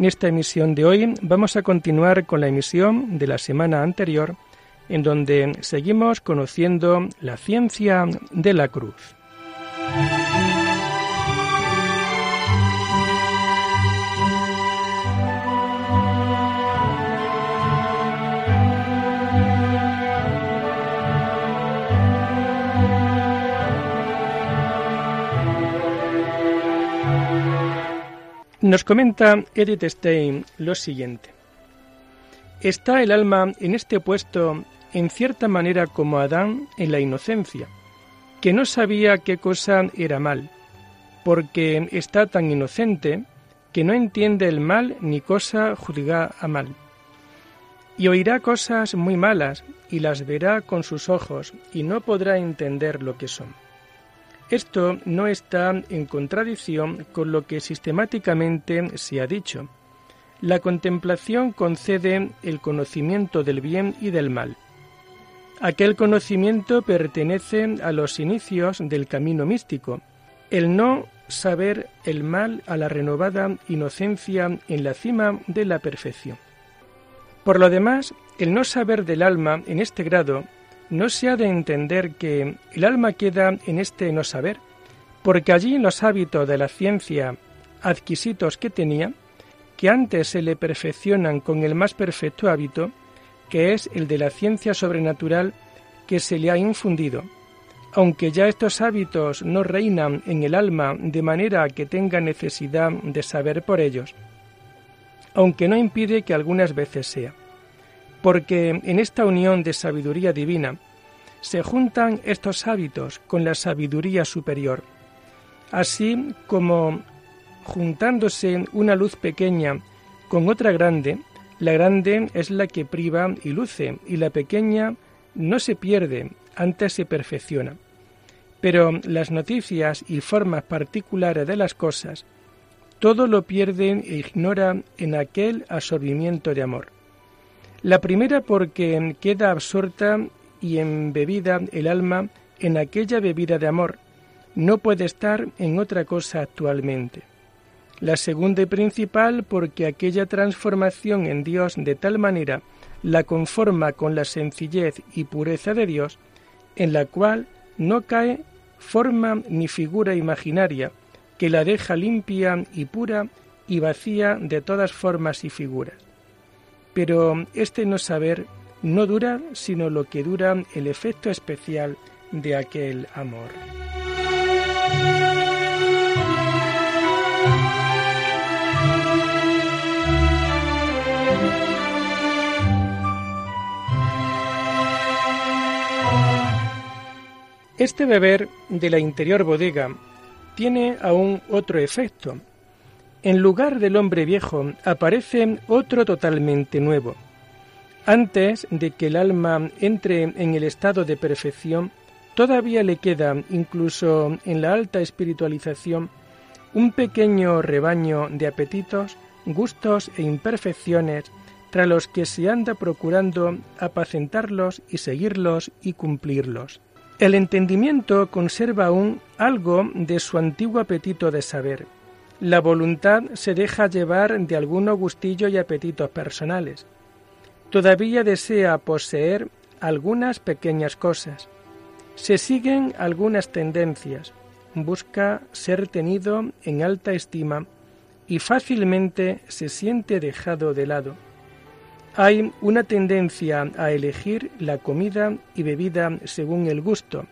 En esta emisión de hoy vamos a continuar con la emisión de la semana anterior, en donde seguimos conociendo la ciencia de la cruz. Nos comenta Edith Stein lo siguiente. Está el alma en este puesto en cierta manera como Adán en la inocencia, que no sabía qué cosa era mal, porque está tan inocente que no entiende el mal ni cosa juzga a mal. Y oirá cosas muy malas y las verá con sus ojos y no podrá entender lo que son. Esto no está en contradicción con lo que sistemáticamente se ha dicho. La contemplación concede el conocimiento del bien y del mal. Aquel conocimiento pertenece a los inicios del camino místico. El no saber el mal a la renovada inocencia en la cima de la perfección. Por lo demás, el no saber del alma en este grado no se ha de entender que el alma queda en este no saber, porque allí los hábitos de la ciencia adquisitos que tenía, que antes se le perfeccionan con el más perfecto hábito, que es el de la ciencia sobrenatural que se le ha infundido, aunque ya estos hábitos no reinan en el alma de manera que tenga necesidad de saber por ellos, aunque no impide que algunas veces sea porque en esta unión de sabiduría divina se juntan estos hábitos con la sabiduría superior, así como juntándose una luz pequeña con otra grande, la grande es la que priva y luce, y la pequeña no se pierde, antes se perfecciona. Pero las noticias y formas particulares de las cosas, todo lo pierde e ignora en aquel absorbimiento de amor. La primera porque queda absorta y embebida el alma en aquella bebida de amor, no puede estar en otra cosa actualmente. La segunda y principal porque aquella transformación en Dios de tal manera la conforma con la sencillez y pureza de Dios, en la cual no cae forma ni figura imaginaria, que la deja limpia y pura y vacía de todas formas y figuras. Pero este no saber no dura sino lo que dura el efecto especial de aquel amor. Este beber de la interior bodega tiene aún otro efecto, en lugar del hombre viejo aparece otro totalmente nuevo. Antes de que el alma entre en el estado de perfección, todavía le queda, incluso en la alta espiritualización, un pequeño rebaño de apetitos, gustos e imperfecciones tras los que se anda procurando apacentarlos y seguirlos y cumplirlos. El entendimiento conserva aún algo de su antiguo apetito de saber, la voluntad se deja llevar de algunos gustillos y apetitos personales. Todavía desea poseer algunas pequeñas cosas. Se siguen algunas tendencias. Busca ser tenido en alta estima y fácilmente se siente dejado de lado. Hay una tendencia a elegir la comida y bebida según el gusto,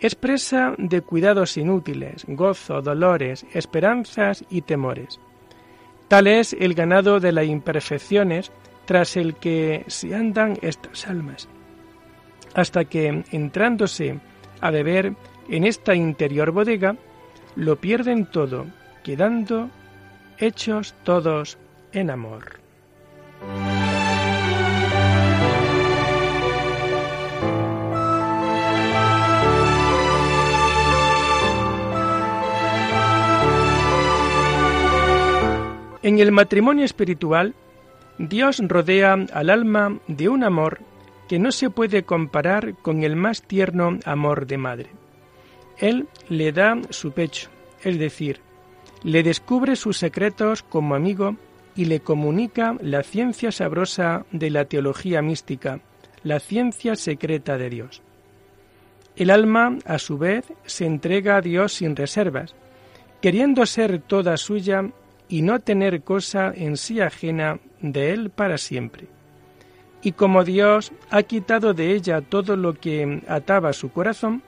expresa de cuidados inútiles, gozo, dolores, esperanzas y temores. Tal es el ganado de las imperfecciones tras el que se andan estas almas, hasta que, entrándose a beber en esta interior bodega, lo pierden todo, quedando hechos todos en amor. En el matrimonio espiritual, Dios rodea al alma de un amor que no se puede comparar con el más tierno amor de madre. Él le da su pecho, es decir, le descubre sus secretos como amigo y le comunica la ciencia sabrosa de la teología mística, la ciencia secreta de Dios. El alma, a su vez, se entrega a Dios sin reservas, queriendo ser toda suya y no tener cosa en sí ajena de Él para siempre. Y como Dios ha quitado de ella todo lo que ataba su corazón,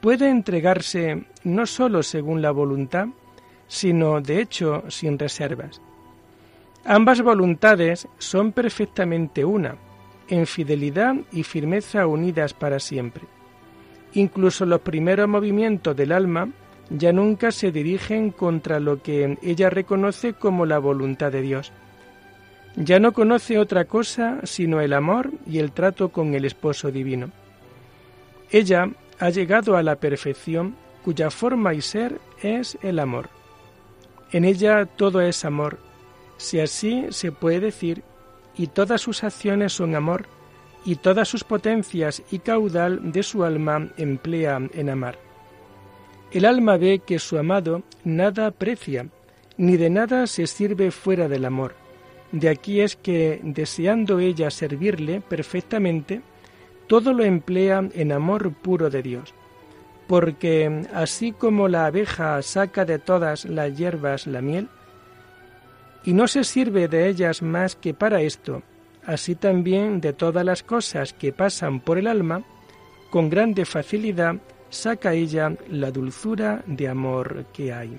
puede entregarse no sólo según la voluntad, sino de hecho sin reservas. Ambas voluntades son perfectamente una, en fidelidad y firmeza unidas para siempre. Incluso los primeros movimientos del alma ya nunca se dirigen contra lo que ella reconoce como la voluntad de Dios. Ya no conoce otra cosa sino el amor y el trato con el esposo divino. Ella ha llegado a la perfección cuya forma y ser es el amor. En ella todo es amor, si así se puede decir, y todas sus acciones son amor, y todas sus potencias y caudal de su alma emplea en amar. El alma ve que su amado nada aprecia, ni de nada se sirve fuera del amor. De aquí es que, deseando ella servirle perfectamente, todo lo emplea en amor puro de Dios. Porque así como la abeja saca de todas las hierbas la miel, y no se sirve de ellas más que para esto, así también de todas las cosas que pasan por el alma, con grande facilidad saca ella la dulzura de amor que hay.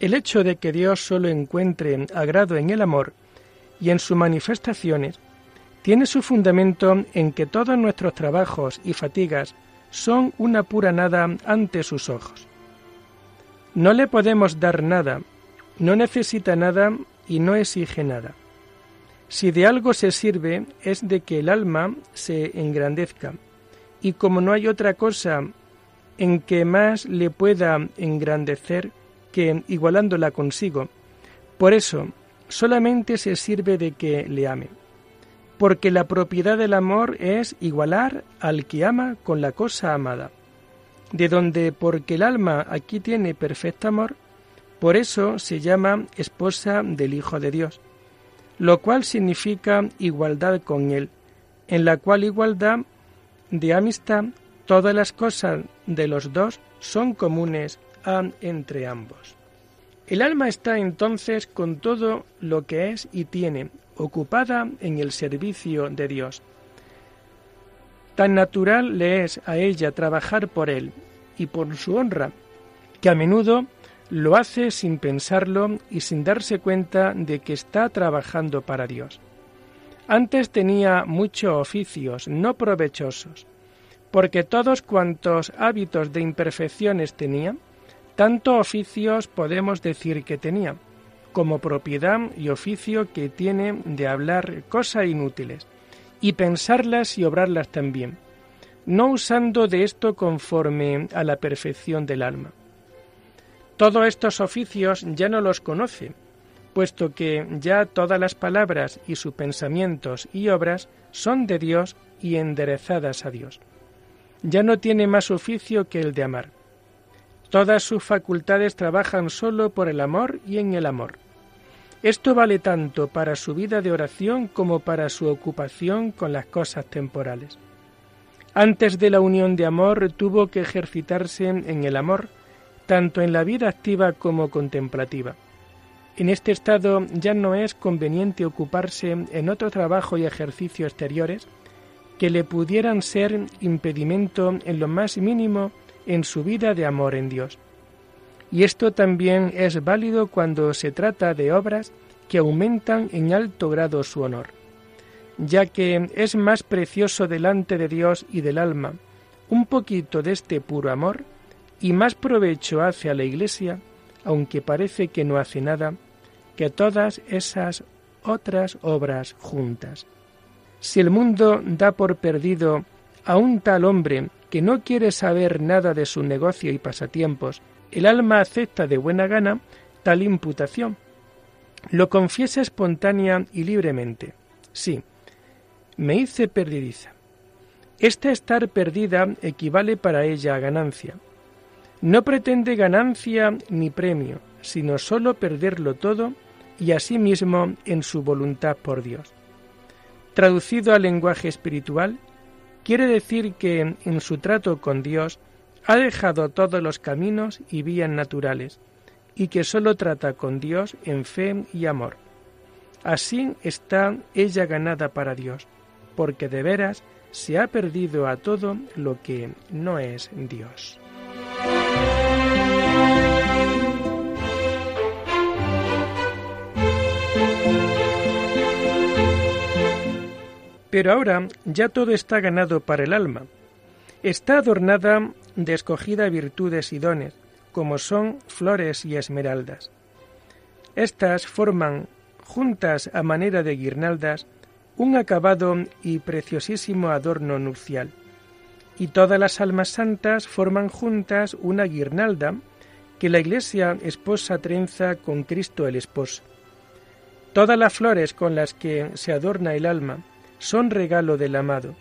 El hecho de que Dios solo encuentre agrado en el amor y en sus manifestaciones tiene su fundamento en que todos nuestros trabajos y fatigas son una pura nada ante sus ojos. No le podemos dar nada, no necesita nada y no exige nada. Si de algo se sirve es de que el alma se engrandezca, y como no hay otra cosa en que más le pueda engrandecer que igualándola consigo, por eso solamente se sirve de que le ame, porque la propiedad del amor es igualar al que ama con la cosa amada, de donde porque el alma aquí tiene perfecto amor, por eso se llama esposa del Hijo de Dios, lo cual significa igualdad con Él, en la cual igualdad de amistad todas las cosas de los dos son comunes a entre ambos. El alma está entonces con todo lo que es y tiene, ocupada en el servicio de Dios. Tan natural le es a ella trabajar por Él y por su honra, que a menudo lo hace sin pensarlo y sin darse cuenta de que está trabajando para Dios. Antes tenía muchos oficios no provechosos, porque todos cuantos hábitos de imperfecciones tenía, tanto oficios podemos decir que tenía, como propiedad y oficio que tiene de hablar cosas inútiles, y pensarlas y obrarlas también, no usando de esto conforme a la perfección del alma. Todos estos oficios ya no los conoce, puesto que ya todas las palabras y sus pensamientos y obras son de Dios y enderezadas a Dios. Ya no tiene más oficio que el de amar. Todas sus facultades trabajan solo por el amor y en el amor. Esto vale tanto para su vida de oración como para su ocupación con las cosas temporales. Antes de la unión de amor tuvo que ejercitarse en el amor, tanto en la vida activa como contemplativa. En este estado ya no es conveniente ocuparse en otro trabajo y ejercicio exteriores que le pudieran ser impedimento en lo más mínimo en su vida de amor en Dios. Y esto también es válido cuando se trata de obras que aumentan en alto grado su honor, ya que es más precioso delante de Dios y del alma un poquito de este puro amor y más provecho hace a la Iglesia, aunque parece que no hace nada, que todas esas otras obras juntas. Si el mundo da por perdido a un tal hombre que no quiere saber nada de su negocio y pasatiempos, el alma acepta de buena gana tal imputación. Lo confiesa espontánea y libremente. Sí, me hice perdidiza. Esta estar perdida equivale para ella a ganancia. No pretende ganancia ni premio, sino sólo perderlo todo y asimismo en su voluntad por Dios. Traducido al lenguaje espiritual, quiere decir que en su trato con Dios ha dejado todos los caminos y vías naturales, y que sólo trata con Dios en fe y amor. Así está ella ganada para Dios, porque de veras se ha perdido a todo lo que no es Dios. Pero ahora ya todo está ganado para el alma. Está adornada de escogida virtudes y dones, como son flores y esmeraldas. Estas forman, juntas a manera de guirnaldas, un acabado y preciosísimo adorno nupcial. Y todas las almas santas forman juntas una guirnalda que la Iglesia esposa trenza con Cristo el esposo. Todas las flores con las que se adorna el alma son regalo del amado.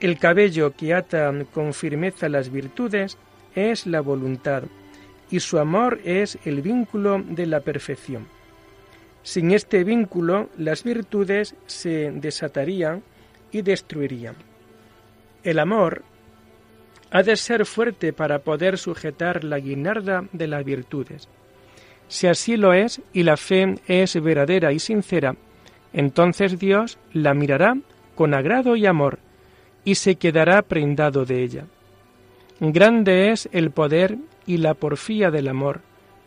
El cabello que ata con firmeza las virtudes es la voluntad, y su amor es el vínculo de la perfección. Sin este vínculo, las virtudes se desatarían y destruirían. El amor ha de ser fuerte para poder sujetar la guinarda de las virtudes. Si así lo es y la fe es verdadera y sincera, entonces Dios la mirará con agrado y amor y se quedará prendado de ella. Grande es el poder y la porfía del amor,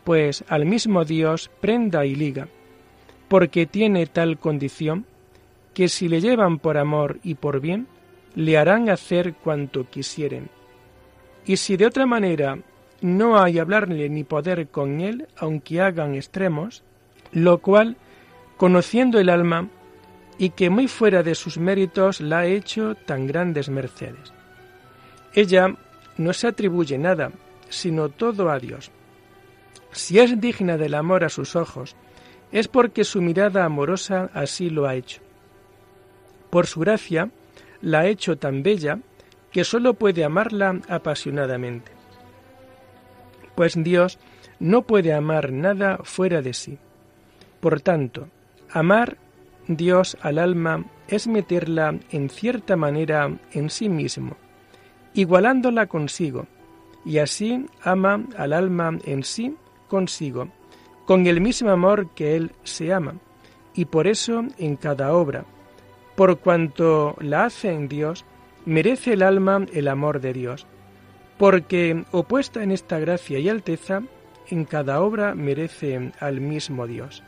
pues al mismo Dios prenda y liga, porque tiene tal condición que si le llevan por amor y por bien, le harán hacer cuanto quisieren. Y si de otra manera no hay hablarle ni poder con él, aunque hagan extremos, lo cual, conociendo el alma, y que muy fuera de sus méritos la ha hecho tan grandes mercedes. Ella no se atribuye nada, sino todo a Dios. Si es digna del amor a sus ojos, es porque su mirada amorosa así lo ha hecho. Por su gracia, la ha hecho tan bella que sólo puede amarla apasionadamente. Pues Dios no puede amar nada fuera de sí. Por tanto, amar Dios al alma es meterla en cierta manera en sí mismo, igualándola consigo, y así ama al alma en sí consigo, con el mismo amor que Él se ama, y por eso en cada obra, por cuanto la hace en Dios, merece el alma el amor de Dios, porque opuesta en esta gracia y alteza, en cada obra merece al mismo Dios.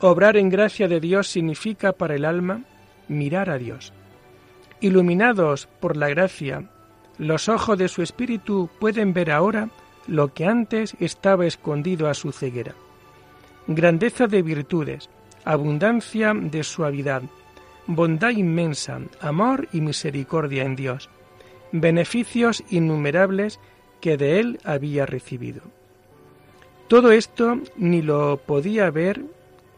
Obrar en gracia de Dios significa para el alma mirar a Dios. Iluminados por la gracia, los ojos de su espíritu pueden ver ahora lo que antes estaba escondido a su ceguera. Grandeza de virtudes, abundancia de suavidad, bondad inmensa, amor y misericordia en Dios, beneficios innumerables que de Él había recibido. Todo esto ni lo podía ver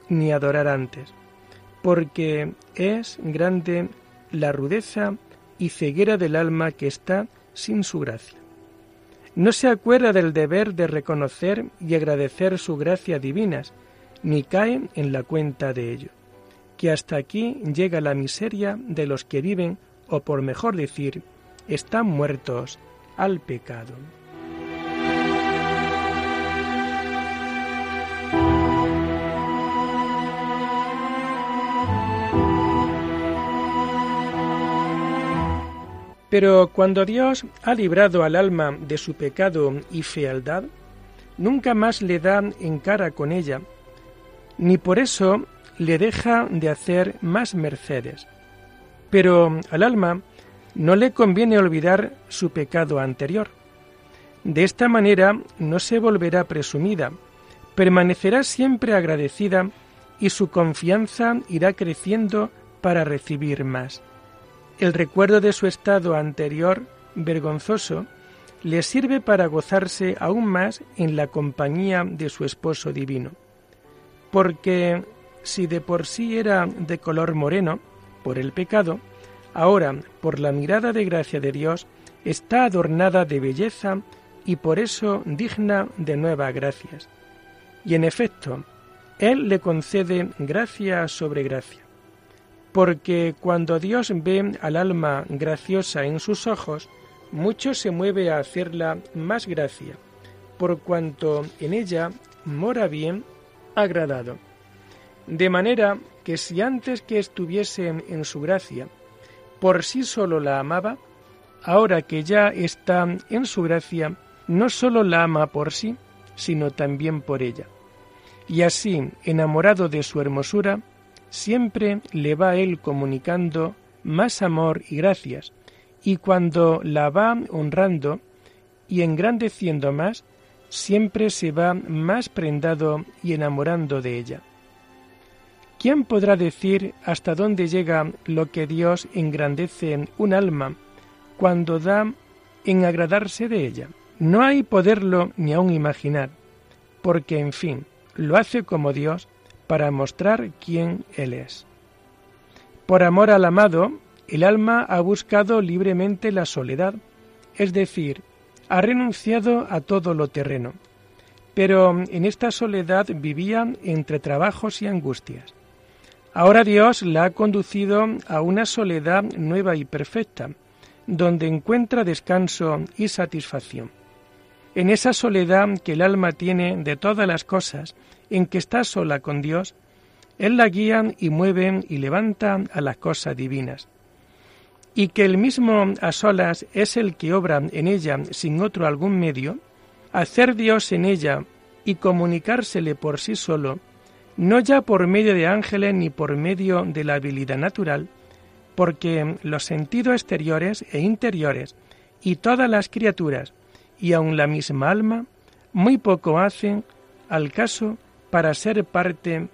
ni adorar antes, porque es grande la rudeza y ceguera del alma que está sin su gracia. No se acuerda del deber de reconocer y agradecer su gracia divinas, ni cae en la cuenta de ello, que hasta aquí llega la miseria de los que viven, o por mejor decir, están muertos al pecado. Pero cuando Dios ha librado al alma de su pecado y fealdad, nunca más le da en cara con ella, ni por eso le deja de hacer más mercedes. Pero al alma no le conviene olvidar su pecado anterior. De esta manera no se volverá presumida, permanecerá siempre agradecida y su confianza irá creciendo para recibir más. El recuerdo de su estado anterior vergonzoso le sirve para gozarse aún más en la compañía de su esposo divino. Porque si de por sí era de color moreno, por el pecado, ahora, por la mirada de gracia de Dios, está adornada de belleza y por eso digna de nuevas gracias. Y en efecto, Él le concede gracia sobre gracia. Porque cuando Dios ve al alma graciosa en sus ojos, mucho se mueve a hacerla más gracia, por cuanto en ella mora bien agradado. De manera que si antes que estuviese en su gracia, por sí solo la amaba, ahora que ya está en su gracia, no solo la ama por sí, sino también por ella. Y así, enamorado de su hermosura, siempre le va él comunicando más amor y gracias, y cuando la va honrando y engrandeciendo más, siempre se va más prendado y enamorando de ella. ¿Quién podrá decir hasta dónde llega lo que Dios engrandece en un alma cuando da en agradarse de ella? No hay poderlo ni aun imaginar, porque en fin, lo hace como Dios para mostrar quién Él es. Por amor al amado, el alma ha buscado libremente la soledad, es decir, ha renunciado a todo lo terreno, pero en esta soledad vivía entre trabajos y angustias. Ahora Dios la ha conducido a una soledad nueva y perfecta, donde encuentra descanso y satisfacción. En esa soledad que el alma tiene de todas las cosas, en que está sola con Dios, Él la guía y mueve y levanta a las cosas divinas. Y que el mismo a solas es el que obra en ella sin otro algún medio, hacer Dios en ella y comunicársele por sí solo, no ya por medio de ángeles ni por medio de la habilidad natural, porque los sentidos exteriores e interiores y todas las criaturas, y aun la misma alma, muy poco hacen al caso para ser parte,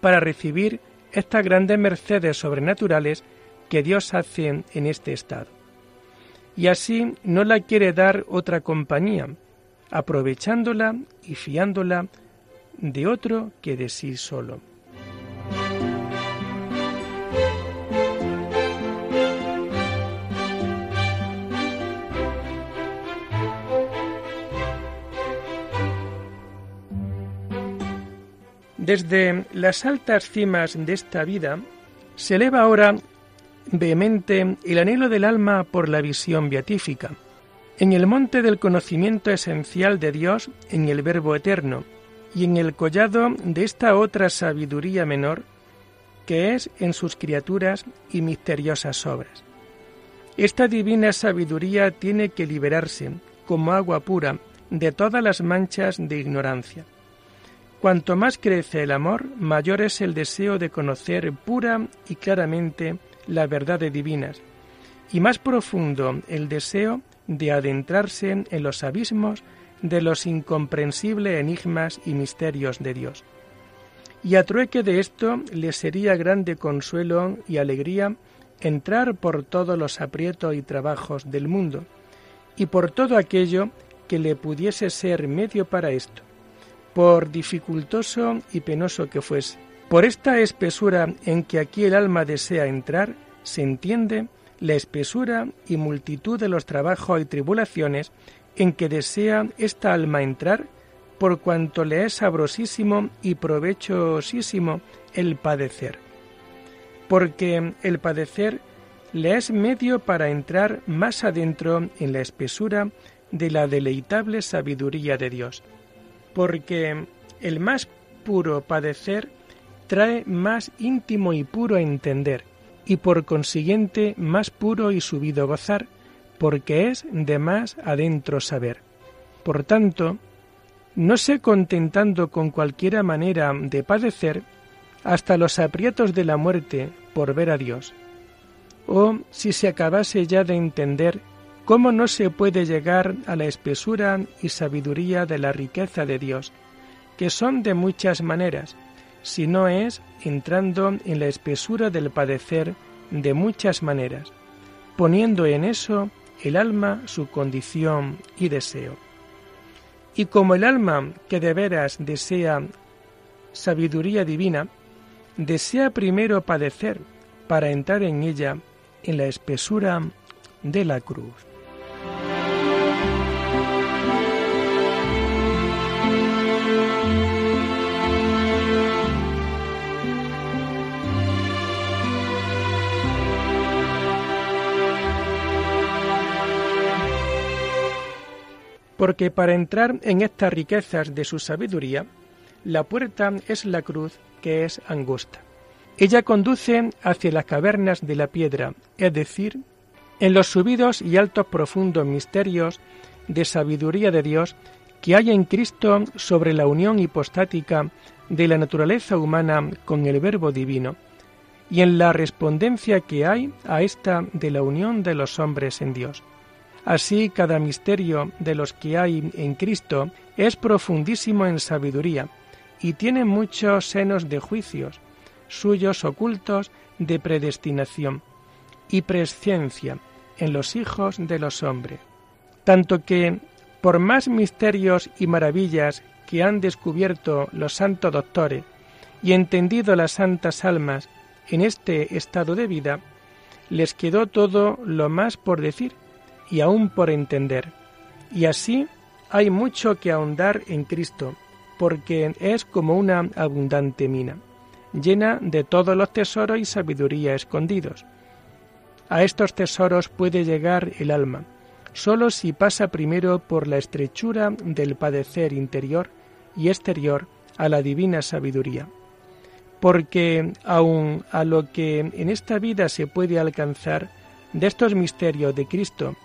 para recibir estas grandes mercedes sobrenaturales que Dios hace en este estado. Y así no la quiere dar otra compañía, aprovechándola y fiándola de otro que de sí solo. Desde las altas cimas de esta vida se eleva ahora vehemente el anhelo del alma por la visión beatífica, en el monte del conocimiento esencial de Dios en el Verbo eterno, y en el collado de esta otra sabiduría menor que es en sus criaturas y misteriosas obras. Esta divina sabiduría tiene que liberarse, como agua pura, de todas las manchas de ignorancia. Cuanto más crece el amor, mayor es el deseo de conocer pura y claramente las verdades divinas, y más profundo el deseo de adentrarse en los abismos de los incomprensibles enigmas y misterios de Dios. Y a trueque de esto le sería grande consuelo y alegría entrar por todos los aprietos y trabajos del mundo, y por todo aquello que le pudiese ser medio para esto, por dificultoso y penoso que fuese. Por esta espesura en que aquí el alma desea entrar, se entiende la espesura y multitud de los trabajos y tribulaciones en que desea esta alma entrar, por cuanto le es sabrosísimo y provechosísimo el padecer. Porque el padecer le es medio para entrar más adentro en la espesura de la deleitable sabiduría de Dios. Porque el más puro padecer trae más íntimo y puro entender, y por consiguiente más puro y subido gozar, porque es de más adentro saber. Por tanto, no se contentando con cualquiera manera de padecer hasta los aprietos de la muerte por ver a Dios. o si se acabase ya de entender cómo no se puede llegar a la espesura y sabiduría de la riqueza de Dios, que son de muchas maneras, si no es entrando en la espesura del padecer de muchas maneras, poniendo en eso el alma su condición y deseo. Y como el alma que de veras desea sabiduría divina, desea primero padecer para entrar en ella en la espesura de la cruz. Porque para entrar en estas riquezas de su sabiduría, la puerta es la cruz que es angosta. Ella conduce hacia las cavernas de la piedra, es decir, en los subidos y altos profundos misterios de sabiduría de Dios que hay en Cristo sobre la unión hipostática de la naturaleza humana con el Verbo Divino, y en la respondencia que hay a esta de la unión de los hombres en Dios. Así cada misterio de los que hay en Cristo es profundísimo en sabiduría y tiene muchos senos de juicios, suyos ocultos de predestinación y presciencia en los hijos de los hombres, tanto que, por más misterios y maravillas que han descubierto los santos doctores y entendido las santas almas en este estado de vida, les quedó todo lo más por decir y aún por entender. Y así hay mucho que ahondar en Cristo, porque es como una abundante mina llena de todos los tesoros y sabiduría escondidos. A estos tesoros puede llegar el alma, sólo si pasa primero por la estrechura del padecer interior y exterior a la divina sabiduría. Porque aun a lo que en esta vida se puede alcanzar de estos misterios de Cristo,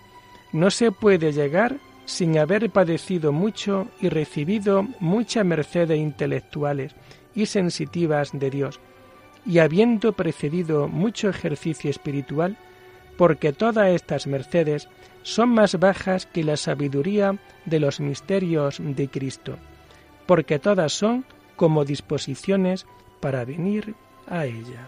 no se puede llegar sin haber padecido mucho y recibido muchas mercedes intelectuales y sensitivas de Dios, y habiendo precedido mucho ejercicio espiritual, porque todas estas mercedes son más bajas que la sabiduría de los misterios de Cristo, porque todas son como disposiciones para venir a ella.